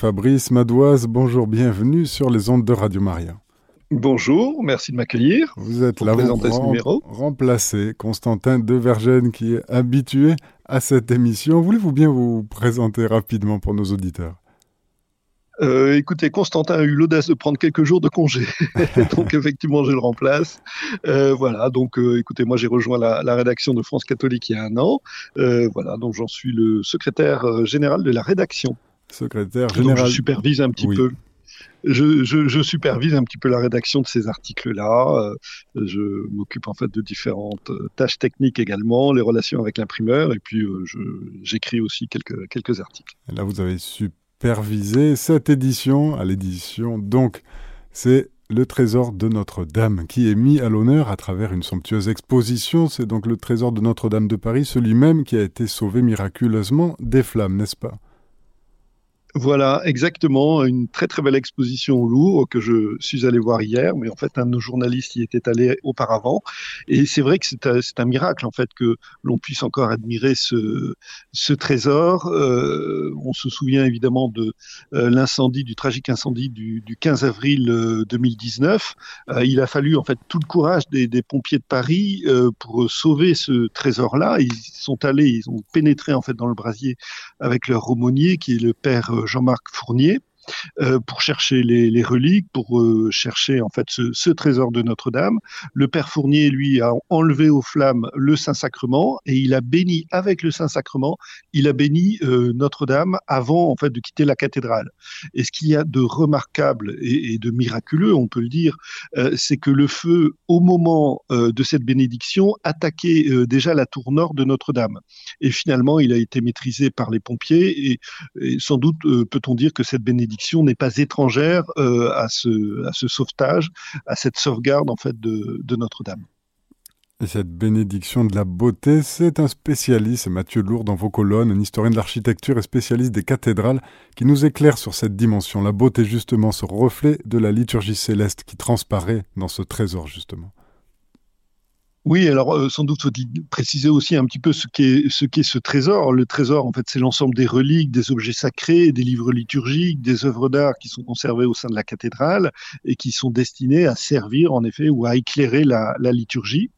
Fabrice Madoise, bonjour, bienvenue sur les ondes de Radio Maria. Bonjour, merci de m'accueillir. Vous êtes là pour remplacer Constantin Devergène qui est habitué à cette émission. Voulez-vous bien vous présenter rapidement pour nos auditeurs? Euh, écoutez, Constantin a eu l'audace de prendre quelques jours de congé, donc effectivement je le remplace. Euh, voilà, donc euh, écoutez, moi j'ai rejoint la, rédaction de France Catholique il y a un an. voilà, donc j'en suis le secrétaire général de la rédaction. Secrétaire général. Donc, je supervise un petit peu. Je, je, supervise un petit peu la rédaction de ces articles-là. Je m'occupe en fait de différentes tâches techniques également, les relations avec l'imprimeur, et puis j'écris aussi quelques, quelques articles. Et là, vous avez su superviser cette édition, à l'édition donc, c'est le trésor de Notre-Dame qui est mis à l'honneur à travers une somptueuse exposition. C'est donc le trésor de Notre-Dame de Paris, celui même qui a été sauvé miraculeusement des flammes, n'est-ce pas? Voilà, exactement. Une très très belle exposition au Louvre que je suis allé voir hier, mais en fait un de nos journalistes y était allé auparavant. Et c'est vrai que c'est un, un, miracle en fait que l'on puisse encore admirer ce, ce trésor. Euh, on se souvient évidemment de euh, l'incendie, du tragique incendie du, du 15 avril 2019. Euh, il a fallu en fait tout le courage des, des pompiers de Paris euh, pour sauver ce trésor-là. Ils sont allés, ils ont pénétré en fait dans le brasier avec leur aumônier qui est le père Jean-Marc Fournier. Euh, pour chercher les, reliques, pour euh, chercher en fait ce, trésor de Notre-Dame. Le Père Fournier, lui, a enlevé aux flammes le Saint-Sacrement et il a béni avec le Saint-Sacrement, il a béni euh, Notre-Dame avant en fait de quitter la cathédrale. Et ce qu'il y a de remarquable et, de miraculeux, on peut le dire, c'est que le feu, au moment de cette bénédiction, attaquait déjà la tour nord de Notre-Dame. Et finalement, il a été maîtrisé par les pompiers et, et sans doute peut-on dire que cette bénédiction n'est pas étrangère euh, à, ce, à ce sauvetage, à cette sauvegarde en fait de, de Notre-Dame. Et cette bénédiction de la beauté, c'est un spécialiste, Mathieu Lourd dans vos colonnes, un historien de l'architecture et spécialiste des cathédrales, qui nous éclaire sur cette dimension. La beauté, justement, ce reflet de la liturgie céleste qui transparaît dans ce trésor, justement. Oui, alors euh, sans doute faut-il préciser aussi un petit peu ce qu'est ce qu'est ce trésor. Le trésor, en fait, c'est l'ensemble des reliques, des objets sacrés, des livres liturgiques, des œuvres d'art qui sont conservées au sein de la cathédrale et qui sont destinés à servir, en effet, ou à éclairer la, la liturgie.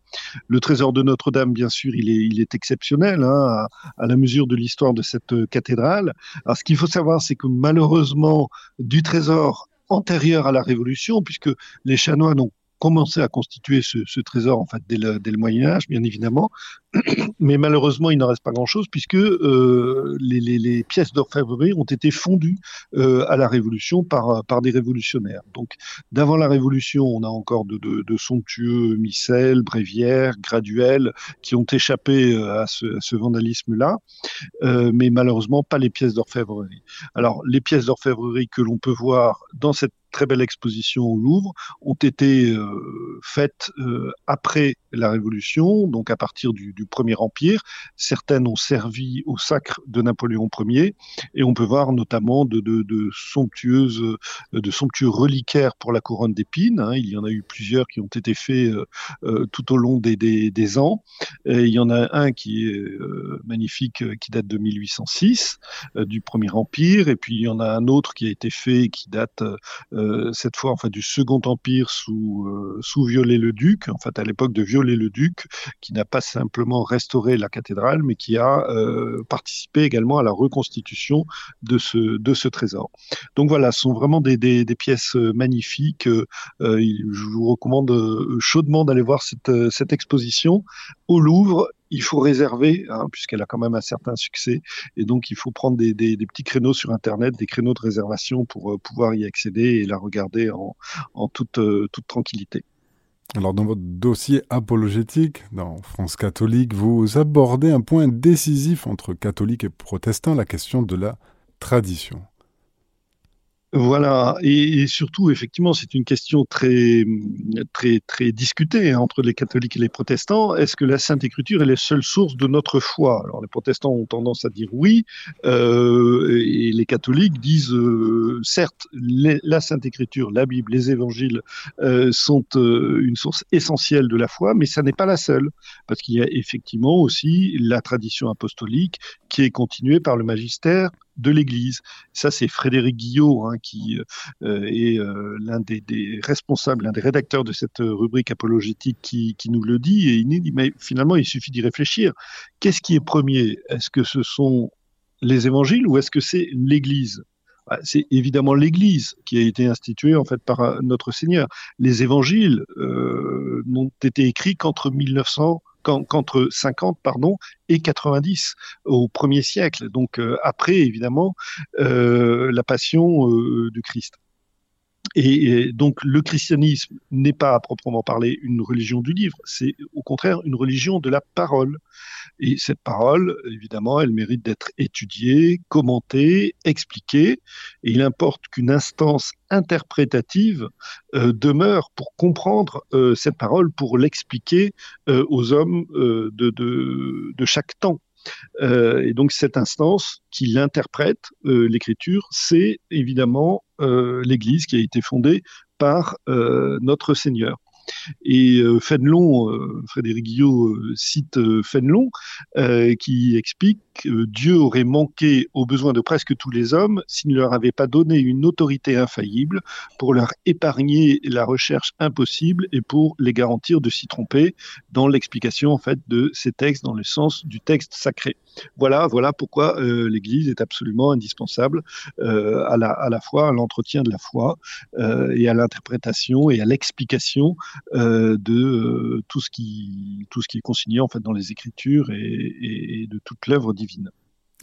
Le trésor de Notre-Dame, bien sûr, il est, il est exceptionnel hein, à, à, la mesure de l'histoire de cette euh, cathédrale. Alors, ce qu'il faut savoir, c'est que malheureusement, du trésor antérieur à la Révolution, puisque les chanoines ont commencé à constituer ce, trésor en fait dès le, Moyen Âge, bien évidemment. Mais malheureusement, il n'en reste pas grand-chose puisque euh, les, pièces d'orfèvrerie ont été fondues euh, à la Révolution par, des révolutionnaires. Donc, d'avant la Révolution, on a encore de, de, de somptueux micelles, bréviaires, graduels qui ont échappé euh, à ce, vandalisme-là, mais malheureusement pas les pièces d'orfèvrerie. Alors, les pièces d'orfèvrerie que l'on peut voir dans cette très belle exposition au Louvre, ont été euh, faites euh, après la Révolution, donc à partir du, Premier Empire. Certaines ont servi au sacre de Napoléon Ier, et on peut voir notamment de, somptueuses, de somptueux reliquaires pour la couronne d'épines. Hein. Il y en a eu plusieurs qui ont été faits euh, euh tout au long des, des, ans. Il y en a un qui est euh, magnifique, qui date de 1806, du Premier Empire, et puis il y en a un autre qui a été fait, qui date euh, cette fois en fait du Second Empire sous euh, sous Viollet-le-Duc, en fait à l'époque de Viollet-le-Duc, qui n'a pas simplement restauré la cathédrale, mais qui a euh, participé également à la reconstitution de ce de ce trésor. Donc voilà, ce sont vraiment des, des, des pièces magnifiques. je vous recommande chaudement d'aller voir cette cette exposition au Louvre il faut réserver, hein, puisqu'elle a quand même un certain succès, et donc il faut prendre des, petits créneaux sur Internet, des créneaux de réservation pour euh, pouvoir y accéder et la regarder en, en toute, euh, toute tranquillité. Alors dans votre dossier apologétique, dans France catholique, vous abordez un point décisif entre catholiques et protestants, la question de la tradition. Voilà, et, surtout, effectivement, c'est une question très, très, très discutée entre les catholiques et les protestants. Est-ce que la Sainte Écriture est la seule source de notre foi? Alors, les protestants ont tendance à dire oui, euh, et les catholiques disent, euh, certes, la Sainte Écriture, la Bible, les Évangiles euh, sont une source essentielle de la foi, mais ça n'est pas la seule, parce qu'il y a effectivement aussi la tradition apostolique qui est continué par le magistère de l'Église. Ça, c'est Frédéric Guillot hein, qui euh, est euh, l'un des, responsables, l'un des rédacteurs de cette rubrique apologétique qui, nous le dit. Et il dit, mais finalement, il suffit d'y réfléchir. Qu'est-ce qui est premier? Est-ce que ce sont les évangiles ou est-ce que c'est l'Église? Bah, c'est évidemment l'Église qui a été instituée en fait par euh, notre Seigneur. Les évangiles euh, n'ont été écrits qu'entre 1900 qu'entre 50 pardon et 90 au premier siècle. Donc euh, après évidemment euh, la passion euh, du Christ et, donc le christianisme n'est pas à proprement parler une religion du livre, c'est au contraire une religion de la parole. Et cette parole, évidemment, elle mérite d'être étudiée, commentée, expliquée. Et il importe qu'une instance interprétative euh, demeure pour comprendre euh, cette parole, pour l'expliquer euh, aux hommes de, chaque temps. Euh, et donc cette instance qui interprète euh, l'écriture, c'est évidemment euh, l'Église qui a été fondée par notre Seigneur. Et euh, Fénelon, euh, Frédéric Guillot euh, cite Fénelon, qui explique que Dieu aurait manqué aux besoins de presque tous les hommes s'il ne leur avait pas donné une autorité infaillible pour leur épargner la recherche impossible et pour les garantir de s'y tromper dans l'explication en fait de ces textes dans le sens du texte sacré. Voilà, voilà pourquoi l'Église est absolument indispensable à, la, à la à l'entretien de la foi et à l'interprétation et à l'explication euh, de euh, tout ce qui est consigné en fait dans les Écritures et, de toute l'œuvre divine.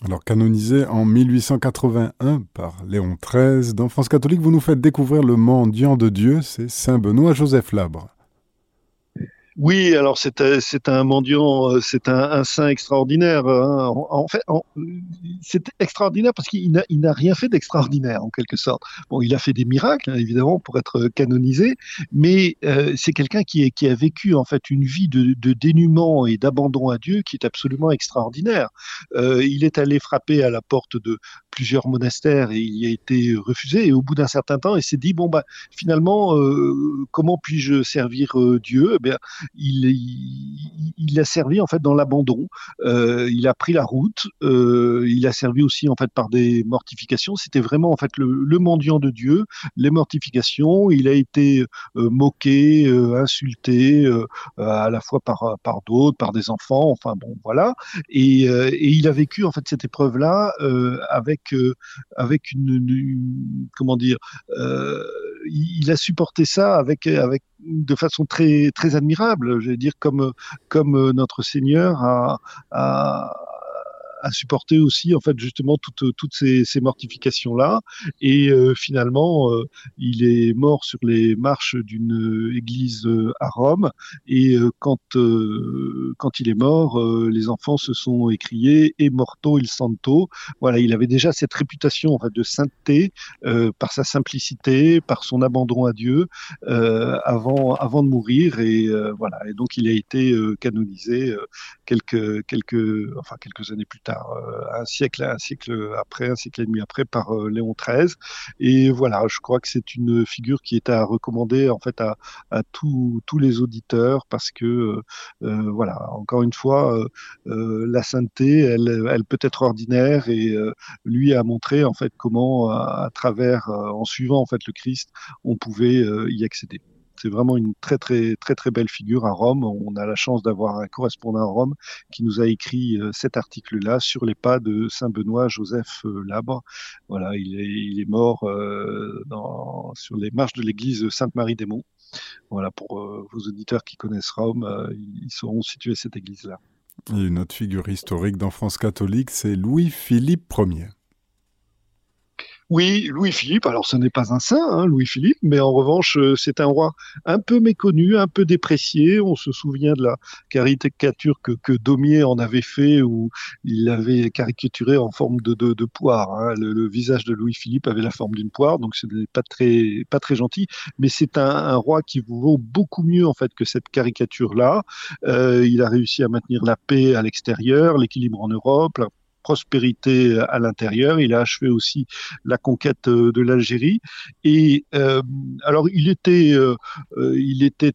Alors canonisé en 1881 par Léon XIII, dans France catholique, vous nous faites découvrir le mendiant de Dieu, c'est Saint Benoît Joseph Labre. Oui, alors c'est un mendiant, euh, c'est un, saint extraordinaire. Hein. En, fait, c'est extraordinaire parce qu'il n'a rien fait d'extraordinaire en quelque sorte. Bon, il a fait des miracles hein, évidemment pour être canonisé, mais euh, c'est quelqu'un qui, a vécu en fait une vie de, dénuement et d'abandon à Dieu qui est absolument extraordinaire. Euh, il est allé frapper à la porte de plusieurs monastères et il a été refusé. Et au bout d'un certain temps, il s'est dit bon bah finalement, comment puis-je servir Dieu? Eh bien, il, il, a servi en fait dans l'abandon. Euh, il a pris la route. Euh, il a servi aussi en fait par des mortifications. C'était vraiment en fait le, mendiant de Dieu, les mortifications. Il a été euh, moqué, insulté à la fois par par d'autres, par des enfants. Enfin bon, voilà. Et, et il a vécu en fait cette épreuve là avec avec une, une, comment dire il a supporté ça avec, avec de façon très, très admirable. Je veux dire, comme, comme notre Seigneur a, a à supporter aussi en fait justement toutes toutes ces, ces mortifications là et euh, finalement euh, il est mort sur les marches d'une église euh, à Rome. Et quand quand il est mort les enfants se sont écriés et morto il santo voilà il avait déjà cette réputation en fait, de sainteté par sa simplicité par son abandon à Dieu avant avant de mourir. Et voilà. Et donc il a été canonisé quelques quelques enfin quelques années plus tard euh, un siècle, un siècle après, un siècle et demi après, par euh, Léon XIII. Et voilà, je crois que c'est une figure qui est à recommander en fait à, à tous les auditeurs parce que euh, voilà, encore une fois, la sainteté, elle, elle peut être ordinaire et lui a montré en fait comment à, travers, en suivant en fait le Christ, on pouvait y accéder. C'est vraiment une très belle figure à Rome. On a la chance d'avoir un correspondant à Rome qui nous a écrit euh, cet article-là sur les pas de Saint Benoît Joseph euh, Labre. Voilà, il est, mort euh, sur les marches de l'église Sainte-Marie des Monts. Voilà, pour vos auditeurs qui connaissent Rome, ils sauront situer cette église-là. Une autre figure historique dans France catholique, c'est Louis-Philippe Ier. Oui, Louis-Philippe, alors ce n'est pas un saint, hein, Louis-Philippe, mais en revanche, euh, c'est un roi un peu méconnu, un peu déprécié. On se souvient de la caricature que, que Daumier en avait fait, où il avait caricaturé en forme de, de, de poire. Hein. Le, visage de Louis-Philippe avait la forme d'une poire, donc ce n'est pas très, pas très gentil, mais c'est un, un, roi qui vaut beaucoup mieux en fait que cette caricature-là. Euh, il a réussi à maintenir la paix à l'extérieur, l'équilibre en Europe, prospérité à l'intérieur. Il a achevé aussi la conquête de l'Algérie. Et alors, il était, il était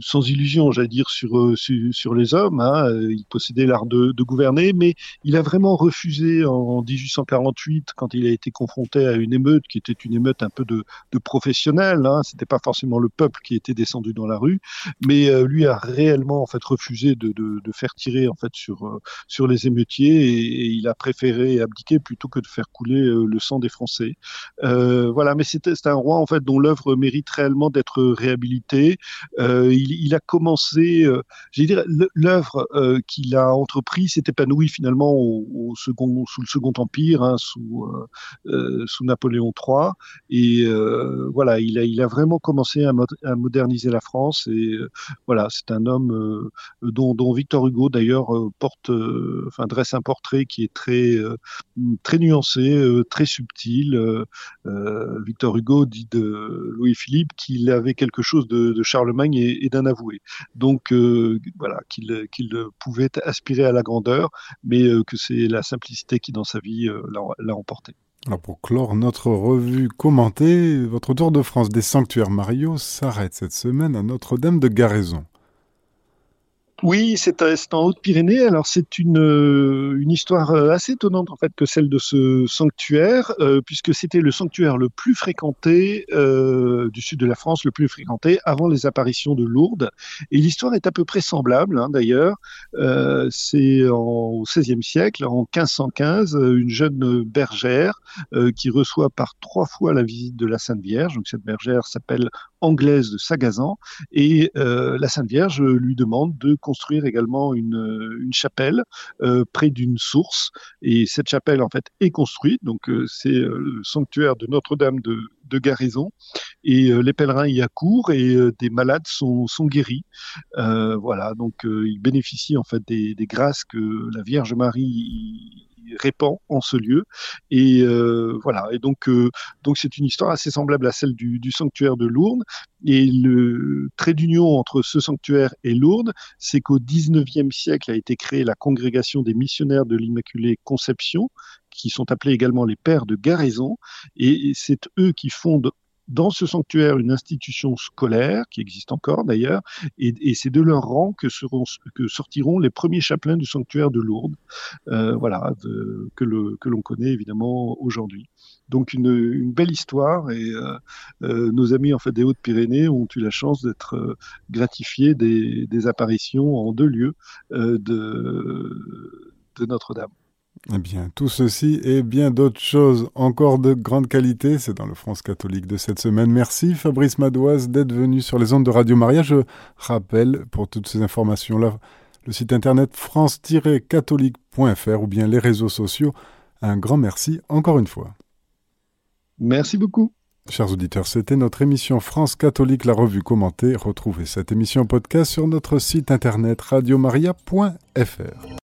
sans illusion, j'allais dire, sur, sur, les hommes. Hein. Il possédait l'art de, gouverner, mais il a vraiment refusé en 1848, quand il a été confronté à une émeute qui était une émeute un peu de, de professionnels. Hein. C'était pas forcément le peuple qui était descendu dans la rue, mais lui a réellement en fait refusé de, de, faire tirer en fait sur euh, sur les émeutiers et, il a préféré abdiquer plutôt que de faire couler euh, le sang des Français. Euh, voilà, mais c'est un roi en fait dont l'œuvre mérite réellement d'être réhabilitée. Il, il, a commencé, j'ai dire, l'œuvre qu'il a entrepris s'est épanouie finalement sous le Second Empire, hein, sous Napoléon III, et voilà, il a vraiment commencé à, moderniser la France et voilà, c'est un homme dont, Victor Hugo d'ailleurs euh, porte, euh, enfin dresse un portrait qui est très euh, très nuancé, très subtil. Victor Hugo dit de Louis-Philippe qu'il avait quelque chose de, Charlemagne et, d'un avoué. Donc voilà, qu'il pouvait aspirer à la grandeur, mais que c'est la simplicité qui dans sa vie l'a emporté. Alors pour clore notre revue commentée, votre tour de France des sanctuaires Mario s'arrête cette semaine à Notre-Dame de Garaison. Oui, c'est en Haute-Pyrénées. Alors c'est une, euh, une histoire euh, assez étonnante en fait que celle de ce sanctuaire, euh, puisque c'était le sanctuaire le plus fréquenté du sud de la France, le plus fréquenté avant les apparitions de Lourdes. Et l'histoire est à peu près semblable hein, d'ailleurs. c'est au XVIe siècle, en 1515, une jeune bergère qui reçoit par trois fois la visite de la Sainte Vierge. Donc cette bergère s'appelle Anglaise de Sagazan et la Sainte Vierge lui demande de construire également une, euh, une chapelle euh, près d'une source. Et cette chapelle, en fait, est construite. Donc, euh, c'est le sanctuaire de Notre-Dame de, de Garaison. Et les pèlerins y accourent et des malades sont, sont guéris. voilà, donc ils bénéficient en fait des, des grâces que la Vierge Marie répand en ce lieu. Et euh, voilà. Et donc, euh, donc c'est une histoire assez semblable à celle du, sanctuaire de Lourdes. Et le trait d'union entre ce sanctuaire et Lourdes, c'est qu'au 19e siècle a été créée la congrégation des missionnaires de l'Immaculée Conception, qui sont appelés également les pères de Garaison, et c'est eux qui fondent dans ce sanctuaire une institution scolaire, qui existe encore d'ailleurs, et, c'est de leur rang que, seront, que sortiront les premiers chapelains du sanctuaire de Lourdes, euh, voilà, que, l'on connaît évidemment aujourd'hui. Donc une, belle histoire et euh, euh, nos amis en fait des Hautes-Pyrénées ont eu la chance d'être gratifiés des, apparitions en deux lieux de Notre-Dame. Eh bien, tout ceci et bien d'autres choses encore de grande qualité, c'est dans le France catholique de cette semaine. Merci Fabrice Madoise d'être venu sur les ondes de Radio Maria. Je rappelle pour toutes ces informations-là le site internet france-catholique.fr ou bien les réseaux sociaux. Un grand merci encore une fois. Merci beaucoup. Chers auditeurs, c'était notre émission France catholique, la revue commentée. Retrouvez cette émission podcast sur notre site internet radiomaria.fr.